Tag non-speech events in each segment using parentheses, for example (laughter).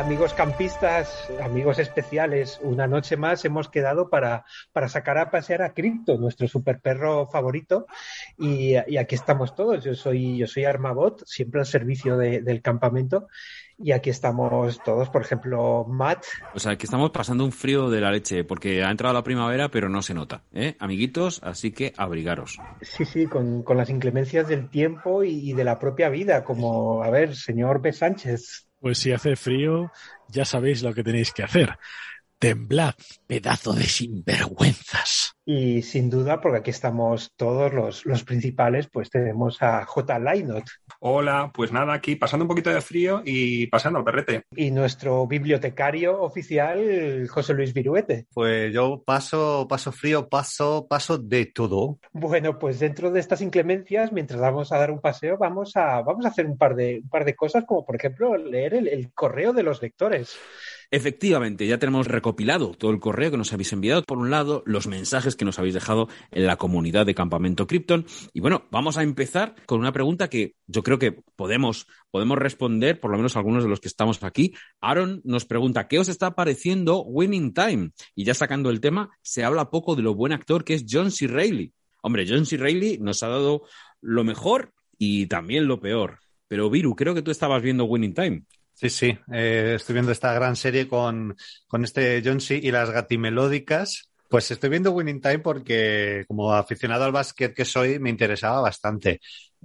Hola amigos campistas, amigos especiales, una noche más hemos quedado para, para sacar a pasear a Crypto, nuestro super perro favorito, y, y, aquí estamos todos. Yo soy, yo soy Armabot, siempre al servicio de, del campamento, y aquí estamos todos, por ejemplo, Matt. O sea, que estamos pasando un frío de la leche, porque ha entrado la primavera, pero no se nota, ¿eh? Amiguitos, así que abrigaros. Sí, sí, con, con las inclemencias del tiempo y, y de la propia vida, como, a ver, señor B. Sánchez, pues si hace frío, ya sabéis lo que tenéis que hacer. Temblad, pedazo de sinvergüenzas. Y sin duda, porque aquí estamos todos los, los principales, pues tenemos a J. Lainot. Hola, pues nada, aquí pasando un poquito de frío y pasando al perrete. Y nuestro bibliotecario oficial, José Luis Viruete. Pues yo paso, paso frío, paso, paso de todo. Bueno, pues dentro de estas inclemencias, mientras vamos a dar un paseo, vamos a, vamos a hacer un par de, un par de cosas, como por ejemplo leer el, el correo de los lectores. Efectivamente, ya tenemos recopilado todo el correo que nos habéis enviado. Por un lado, los mensajes que nos habéis dejado en la comunidad de Campamento Krypton. Y bueno, vamos a empezar con una pregunta que yo creo que podemos, podemos responder, por lo menos algunos de los que estamos aquí. Aaron nos pregunta, ¿qué os está pareciendo Winning Time? Y ya sacando el tema, se habla poco de lo buen actor que es John C. Reilly. Hombre, John C. Reilly nos ha dado lo mejor y también lo peor. Pero Viru, creo que tú estabas viendo Winning Time. Sí, sí, eh, estoy viendo esta gran serie con, con este John C. y las gatimelódicas. Pues estoy viendo Winning Time porque como aficionado al básquet que soy me interesaba bastante.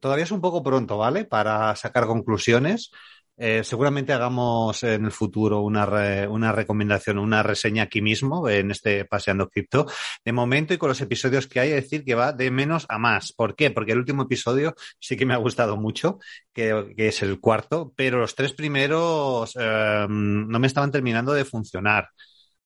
Todavía es un poco pronto, ¿vale? Para sacar conclusiones. Eh, seguramente hagamos en el futuro una, una recomendación, una reseña aquí mismo en este Paseando Cripto. De momento y con los episodios que hay, decir que va de menos a más. ¿Por qué? Porque el último episodio sí que me ha gustado mucho, que, que es el cuarto, pero los tres primeros eh, no me estaban terminando de funcionar.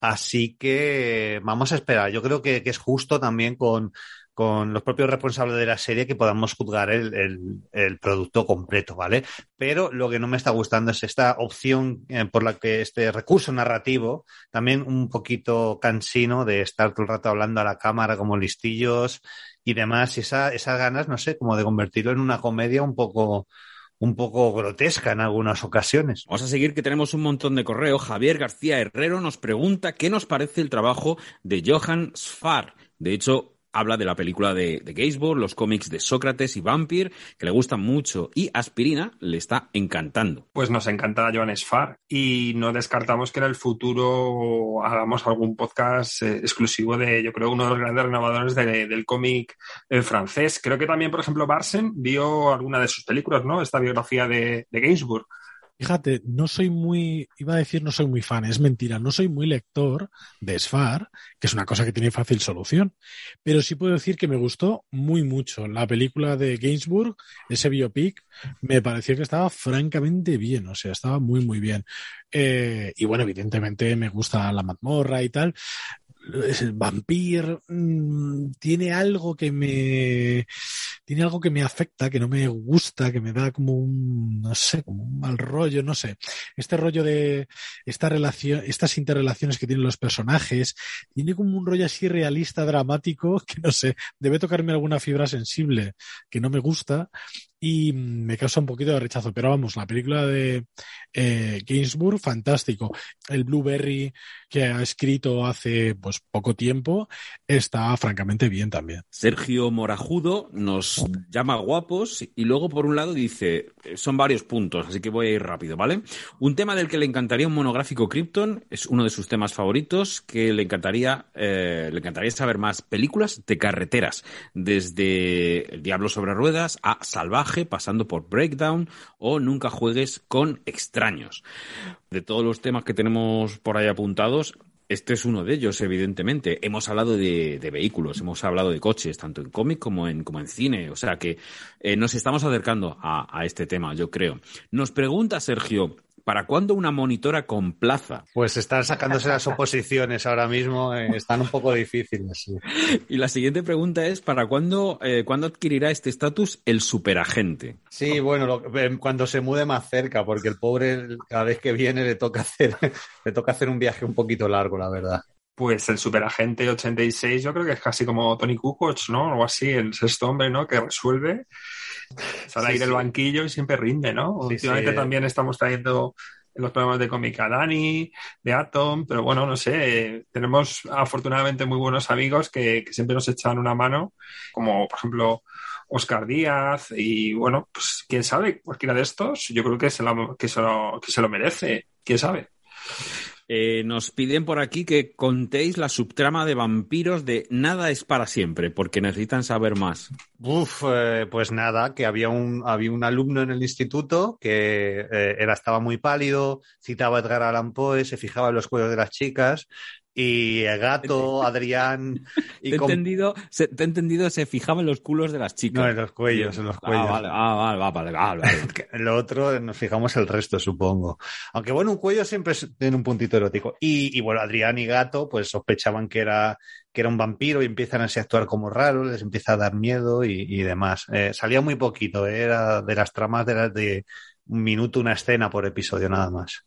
Así que vamos a esperar. Yo creo que, que es justo también con, con los propios responsables de la serie que podamos juzgar el, el, el, producto completo, ¿vale? Pero lo que no me está gustando es esta opción eh, por la que este recurso narrativo, también un poquito cansino de estar todo el rato hablando a la cámara como listillos y demás, y esa, esas ganas, no sé, como de convertirlo en una comedia un poco un poco grotesca en algunas ocasiones. Vamos a seguir que tenemos un montón de correo. Javier García Herrero nos pregunta qué nos parece el trabajo de Johan Sfar. De hecho, habla de la película de, de Gainsbourg, los cómics de Sócrates y Vampir, que le gustan mucho, y Aspirina le está encantando. Pues nos encanta Joan Sfar y no descartamos que en el futuro hagamos algún podcast eh, exclusivo de, yo creo, uno de los grandes renovadores de, del cómic eh, francés. Creo que también, por ejemplo, Barsen vio alguna de sus películas, ¿no? Esta biografía de, de Gainsbourg. Fíjate, no soy muy, iba a decir no soy muy fan, es mentira, no soy muy lector de Sfar, que es una cosa que tiene fácil solución, pero sí puedo decir que me gustó muy mucho. La película de Gainsbourg, ese biopic, me pareció que estaba francamente bien, o sea, estaba muy, muy bien. Eh, y bueno, evidentemente me gusta la mazmorra y tal. El vampir mmm, tiene algo que me tiene algo que me afecta, que no me gusta, que me da como un, no sé, como un mal rollo, no sé. Este rollo de esta relación, estas interrelaciones que tienen los personajes, tiene como un rollo así realista, dramático, (laughs) que no sé, debe tocarme alguna fibra sensible que no me gusta y me causa un poquito de rechazo. Pero vamos, la película de eh, Gainsbourg, fantástico. El Blueberry que ha escrito hace pues poco tiempo está francamente bien también. Sergio Morajudo nos llama guapos y luego por un lado dice, son varios puntos, así que voy a ir rápido, ¿vale? Un tema del que le encantaría un monográfico Krypton, es uno de sus temas favoritos, que le encantaría, eh, le encantaría saber más películas de carreteras, desde El Diablo sobre Ruedas a Salvaje, pasando por Breakdown o Nunca juegues con extraños. De todos los temas que tenemos por ahí apuntados, Este es uno de ellos, evidentemente. Hemos hablado de, vehículos, hemos hablado de coches, tanto en cómic como en, como en cine. O sea que eh, nos estamos acercando a, este tema, yo creo. Nos pregunta Sergio, ¿Para cuándo una monitora con plaza? Pues están sacándose las oposiciones ahora mismo, eh, están un poco difíciles. Y la siguiente pregunta es, ¿para cuándo, eh, ¿cuándo adquirirá este estatus el superagente? Sí, bueno, eh, cuando se mude más cerca, porque el pobre cada vez que viene le toca hacer, (laughs) le toca hacer un viaje un poquito largo, la verdad. Pues el superagente 86 yo creo que es casi como Tony Kukoc, ¿no? O así, el sexto hombre, ¿no? Que resuelve Sale ahí del banquillo y siempre rinde, ¿no? Últimamente también estamos trayendo en los programas de cómica Dani, de Atom, pero bueno, no sé, tenemos afortunadamente muy buenos amigos que, siempre nos echan una mano, como por ejemplo Oscar Díaz, y bueno, pues quién sabe, cualquiera de estos, yo creo que se lo, que se lo, que se lo merece, quién sabe. Eh, nos piden por aquí que contéis la subtrama de vampiros de Nada es para siempre, porque necesitan saber más. Uf, eh, pues nada, que había un, había un alumno en el instituto que eh, era, estaba muy pálido, citaba a Edgar Allan Poe, se fijaba en los cuellos de las chicas y el gato, (laughs) Adrián. (laughs) Y te, he entendido, se, te he entendido, se fijaba en los culos de las chicas. No, en los cuellos, en los ah, cuellos. Ah, vale, vale, vale, (laughs) en lo otro nos fijamos el resto, supongo. Aunque bueno, un cuello siempre tiene un puntito erótico. Y, y bueno, Adrián y Gato, pues sospechaban que era, que era un vampiro y empiezan así a actuar como raros, les empieza a dar miedo y, y demás. Eh, salía muy poquito, eh, era de las tramas de las de un minuto, una escena por episodio, nada más.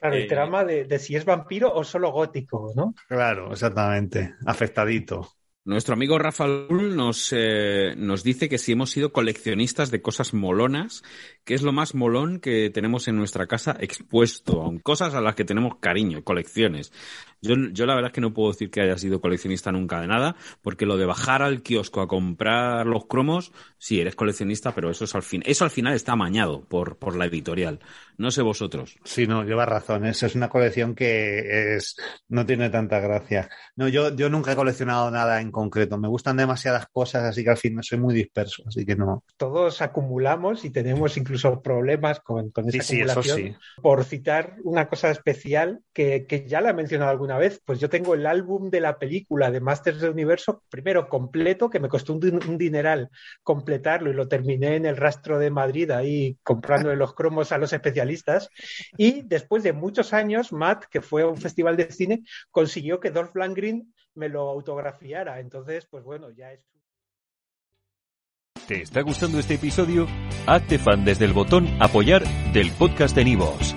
Claro, el eh, trama de, si es vampiro o solo gótico, ¿no? Claro, exactamente. Afectadito. Nuestro amigo Rafael nos, eh, nos dice que si hemos sido coleccionistas de cosas molonas, que es lo más molón que tenemos en nuestra casa expuesto, cosas a las que tenemos cariño, colecciones. Yo, yo la verdad es que no puedo decir que haya sido coleccionista nunca de nada, porque lo de bajar al kiosco a comprar los cromos, sí, eres coleccionista, pero eso es al fin, eso al final está amañado por, por la editorial. No sé vosotros. Sí, no, lleva razón. Eso es una colección que es, no tiene tanta gracia. No, yo, yo nunca he coleccionado nada en concreto. Me gustan demasiadas cosas, así que al fin soy muy disperso, así que no. Todos acumulamos y tenemos incluso problemas con, con esa acumulación. Por citar una cosa especial que, que ya la he mencionado alguna vez, pues yo tengo el álbum de la película de Masters del Universo, primero completo, que me costó un, dineral completarlo y lo terminé en el rastro de Madrid ahí comprando los cromos a los especialistas. Y después de muchos años, Matt, que fue a un festival de cine, consiguió que Dolph Lundgren me lo autografiara. Entonces, pues bueno, ya es. ¿Te está gustando este episodio? Hazte fan desde el botón Apoyar del podcast de Nivos.